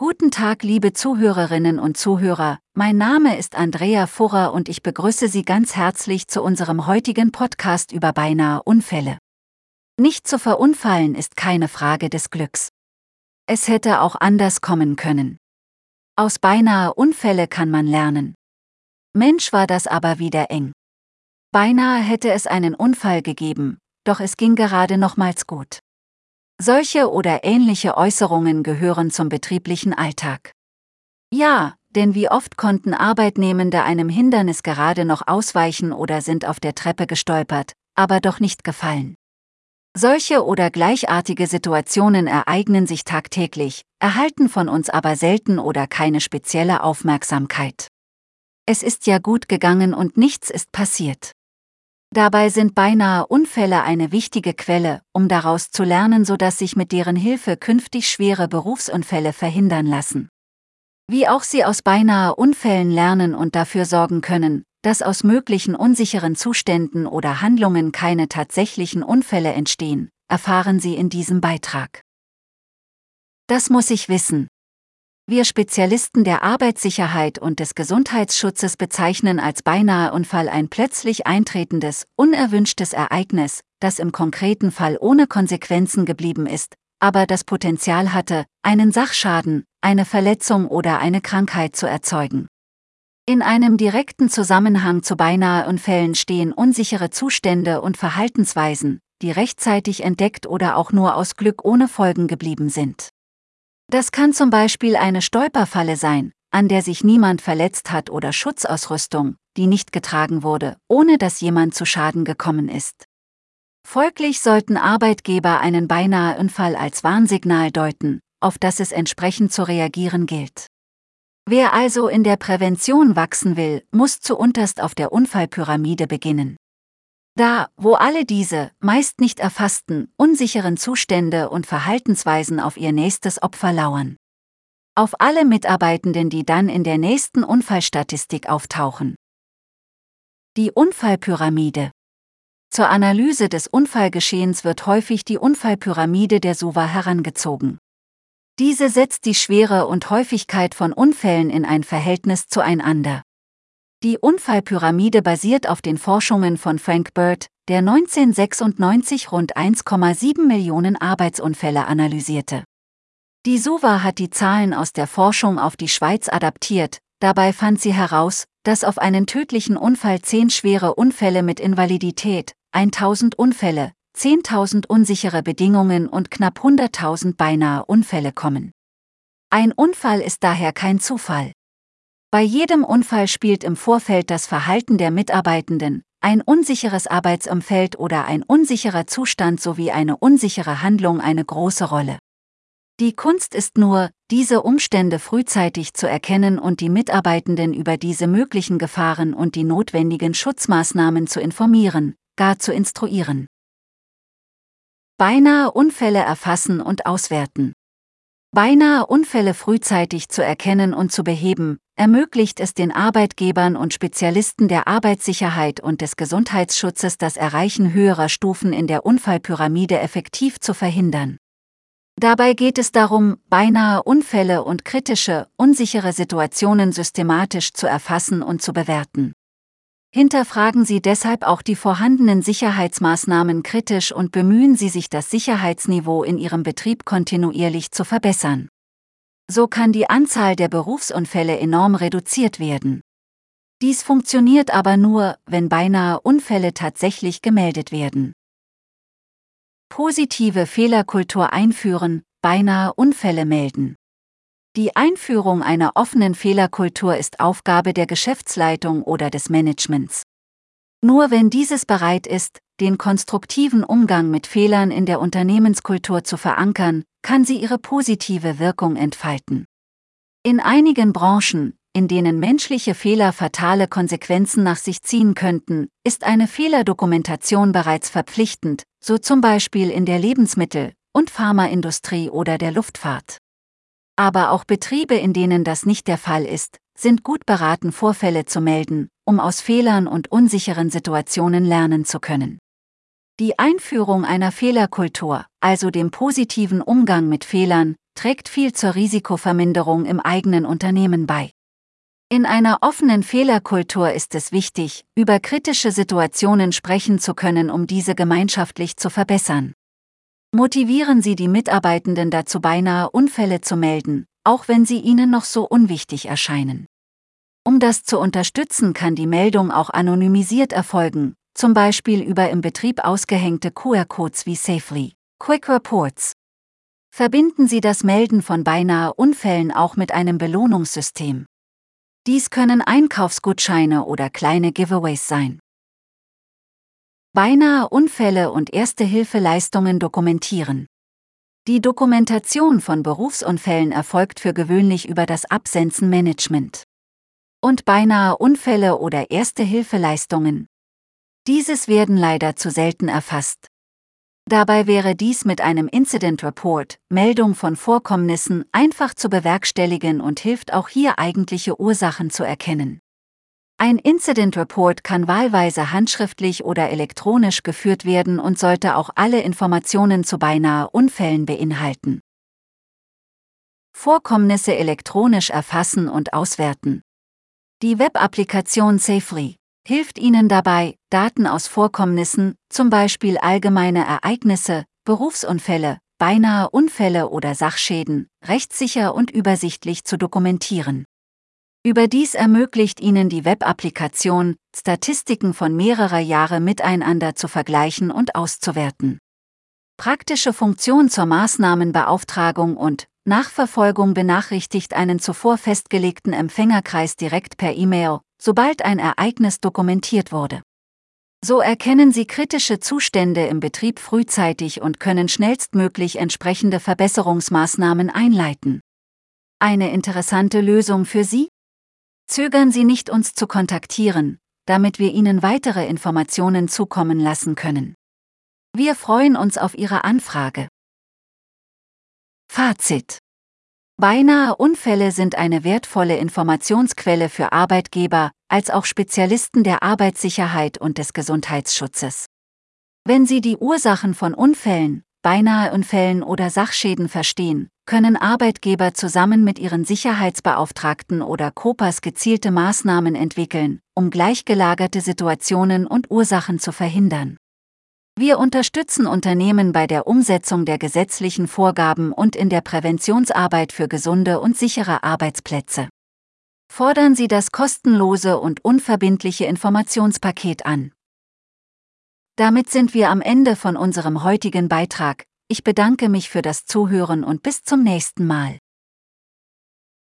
Guten Tag, liebe Zuhörerinnen und Zuhörer, mein Name ist Andrea Furrer und ich begrüße Sie ganz herzlich zu unserem heutigen Podcast über beinahe Unfälle. Nicht zu verunfallen ist keine Frage des Glücks. Es hätte auch anders kommen können. Aus beinahe Unfälle kann man lernen. Mensch war das aber wieder eng. Beinahe hätte es einen Unfall gegeben, doch es ging gerade nochmals gut. Solche oder ähnliche Äußerungen gehören zum betrieblichen Alltag. Ja, denn wie oft konnten Arbeitnehmende einem Hindernis gerade noch ausweichen oder sind auf der Treppe gestolpert, aber doch nicht gefallen. Solche oder gleichartige Situationen ereignen sich tagtäglich, erhalten von uns aber selten oder keine spezielle Aufmerksamkeit. Es ist ja gut gegangen und nichts ist passiert. Dabei sind beinahe Unfälle eine wichtige Quelle, um daraus zu lernen, sodass sich mit deren Hilfe künftig schwere Berufsunfälle verhindern lassen. Wie auch sie aus beinahe Unfällen lernen und dafür sorgen können, dass aus möglichen unsicheren Zuständen oder Handlungen keine tatsächlichen Unfälle entstehen, erfahren Sie in diesem Beitrag. Das muss ich wissen, wir Spezialisten der Arbeitssicherheit und des Gesundheitsschutzes bezeichnen als beinahe Unfall ein plötzlich eintretendes, unerwünschtes Ereignis, das im konkreten Fall ohne Konsequenzen geblieben ist, aber das Potenzial hatte, einen Sachschaden, eine Verletzung oder eine Krankheit zu erzeugen. In einem direkten Zusammenhang zu beinahe Unfällen stehen unsichere Zustände und Verhaltensweisen, die rechtzeitig entdeckt oder auch nur aus Glück ohne Folgen geblieben sind. Das kann zum Beispiel eine Stolperfalle sein, an der sich niemand verletzt hat oder Schutzausrüstung, die nicht getragen wurde, ohne dass jemand zu Schaden gekommen ist. Folglich sollten Arbeitgeber einen beinahe Unfall als Warnsignal deuten, auf das es entsprechend zu reagieren gilt. Wer also in der Prävention wachsen will, muss zuunterst auf der Unfallpyramide beginnen. Da, wo alle diese, meist nicht erfassten, unsicheren Zustände und Verhaltensweisen auf ihr nächstes Opfer lauern. Auf alle Mitarbeitenden, die dann in der nächsten Unfallstatistik auftauchen. Die Unfallpyramide. Zur Analyse des Unfallgeschehens wird häufig die Unfallpyramide der SUVA herangezogen. Diese setzt die Schwere und Häufigkeit von Unfällen in ein Verhältnis zueinander. Die Unfallpyramide basiert auf den Forschungen von Frank Bird, der 1996 rund 1,7 Millionen Arbeitsunfälle analysierte. Die SUVA hat die Zahlen aus der Forschung auf die Schweiz adaptiert, dabei fand sie heraus, dass auf einen tödlichen Unfall 10 schwere Unfälle mit Invalidität, 1000 Unfälle, 10.000 unsichere Bedingungen und knapp 100.000 beinahe Unfälle kommen. Ein Unfall ist daher kein Zufall. Bei jedem Unfall spielt im Vorfeld das Verhalten der Mitarbeitenden, ein unsicheres Arbeitsumfeld oder ein unsicherer Zustand sowie eine unsichere Handlung eine große Rolle. Die Kunst ist nur, diese Umstände frühzeitig zu erkennen und die Mitarbeitenden über diese möglichen Gefahren und die notwendigen Schutzmaßnahmen zu informieren, gar zu instruieren. Beinahe Unfälle erfassen und auswerten. Beinahe Unfälle frühzeitig zu erkennen und zu beheben, ermöglicht es den Arbeitgebern und Spezialisten der Arbeitssicherheit und des Gesundheitsschutzes das Erreichen höherer Stufen in der Unfallpyramide effektiv zu verhindern. Dabei geht es darum, beinahe Unfälle und kritische, unsichere Situationen systematisch zu erfassen und zu bewerten. Hinterfragen Sie deshalb auch die vorhandenen Sicherheitsmaßnahmen kritisch und bemühen Sie sich, das Sicherheitsniveau in Ihrem Betrieb kontinuierlich zu verbessern. So kann die Anzahl der Berufsunfälle enorm reduziert werden. Dies funktioniert aber nur, wenn beinahe Unfälle tatsächlich gemeldet werden. Positive Fehlerkultur einführen, beinahe Unfälle melden. Die Einführung einer offenen Fehlerkultur ist Aufgabe der Geschäftsleitung oder des Managements. Nur wenn dieses bereit ist, den konstruktiven Umgang mit Fehlern in der Unternehmenskultur zu verankern, kann sie ihre positive Wirkung entfalten. In einigen Branchen, in denen menschliche Fehler fatale Konsequenzen nach sich ziehen könnten, ist eine Fehlerdokumentation bereits verpflichtend, so zum Beispiel in der Lebensmittel- und Pharmaindustrie oder der Luftfahrt. Aber auch Betriebe, in denen das nicht der Fall ist, sind gut beraten, Vorfälle zu melden, um aus Fehlern und unsicheren Situationen lernen zu können. Die Einführung einer Fehlerkultur, also dem positiven Umgang mit Fehlern, trägt viel zur Risikoverminderung im eigenen Unternehmen bei. In einer offenen Fehlerkultur ist es wichtig, über kritische Situationen sprechen zu können, um diese gemeinschaftlich zu verbessern. Motivieren Sie die Mitarbeitenden dazu, beinahe Unfälle zu melden, auch wenn sie Ihnen noch so unwichtig erscheinen. Um das zu unterstützen, kann die Meldung auch anonymisiert erfolgen, zum Beispiel über im Betrieb ausgehängte QR-Codes wie Safely, Quick Reports. Verbinden Sie das Melden von beinahe Unfällen auch mit einem Belohnungssystem. Dies können Einkaufsgutscheine oder kleine Giveaways sein. Beinahe Unfälle und Erste-Hilfe-Leistungen dokumentieren. Die Dokumentation von Berufsunfällen erfolgt für gewöhnlich über das Absenzenmanagement. Und beinahe Unfälle oder Erste-Hilfe-Leistungen. Dieses werden leider zu selten erfasst. Dabei wäre dies mit einem Incident Report, Meldung von Vorkommnissen, einfach zu bewerkstelligen und hilft auch hier eigentliche Ursachen zu erkennen. Ein Incident Report kann wahlweise handschriftlich oder elektronisch geführt werden und sollte auch alle Informationen zu beinahe Unfällen beinhalten. Vorkommnisse elektronisch erfassen und auswerten. Die Web-Applikation Safely hilft Ihnen dabei, Daten aus Vorkommnissen, zum Beispiel allgemeine Ereignisse, Berufsunfälle, beinahe Unfälle oder Sachschäden, rechtssicher und übersichtlich zu dokumentieren. Überdies ermöglicht Ihnen die Web-Applikation, Statistiken von mehrerer Jahre miteinander zu vergleichen und auszuwerten. Praktische Funktion zur Maßnahmenbeauftragung und Nachverfolgung benachrichtigt einen zuvor festgelegten Empfängerkreis direkt per E-Mail, sobald ein Ereignis dokumentiert wurde. So erkennen Sie kritische Zustände im Betrieb frühzeitig und können schnellstmöglich entsprechende Verbesserungsmaßnahmen einleiten. Eine interessante Lösung für Sie? Zögern Sie nicht, uns zu kontaktieren, damit wir Ihnen weitere Informationen zukommen lassen können. Wir freuen uns auf Ihre Anfrage. Fazit Beinahe Unfälle sind eine wertvolle Informationsquelle für Arbeitgeber, als auch Spezialisten der Arbeitssicherheit und des Gesundheitsschutzes. Wenn Sie die Ursachen von Unfällen, beinahe Unfällen oder Sachschäden verstehen, können Arbeitgeber zusammen mit ihren Sicherheitsbeauftragten oder COPAs gezielte Maßnahmen entwickeln, um gleichgelagerte Situationen und Ursachen zu verhindern. Wir unterstützen Unternehmen bei der Umsetzung der gesetzlichen Vorgaben und in der Präventionsarbeit für gesunde und sichere Arbeitsplätze. Fordern Sie das kostenlose und unverbindliche Informationspaket an. Damit sind wir am Ende von unserem heutigen Beitrag. Ich bedanke mich für das Zuhören und bis zum nächsten Mal.